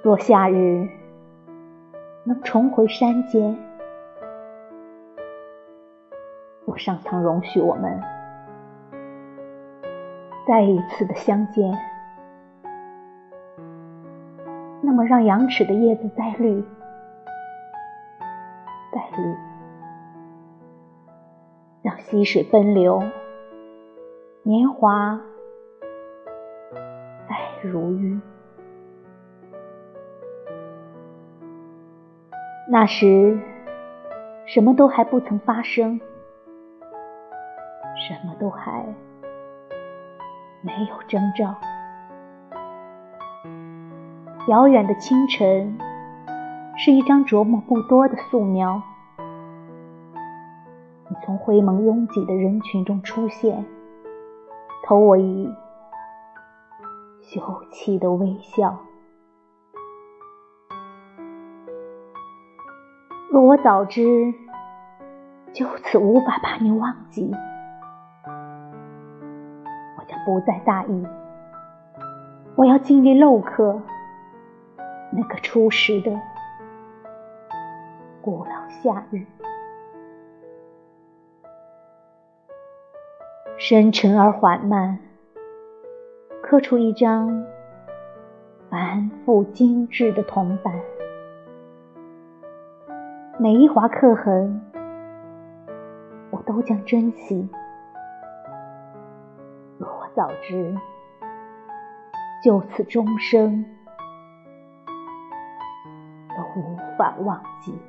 若夏日能重回山间，若上苍容许我们再一次的相见，那么让羊齿的叶子再绿，再绿，让溪水奔流，年华再如玉。那时，什么都还不曾发生，什么都还没有征兆。遥远的清晨，是一张琢磨不多的素描。你从灰蒙拥挤的人群中出现，投我以羞怯的微笑。若我早知就此无法把你忘记，我将不再大意。我要尽力镂刻那个初时的古老夏日，深沉而缓慢，刻出一张繁复精致的铜板。每一划刻痕，我都将珍惜。若我早知就此终生都无法忘记。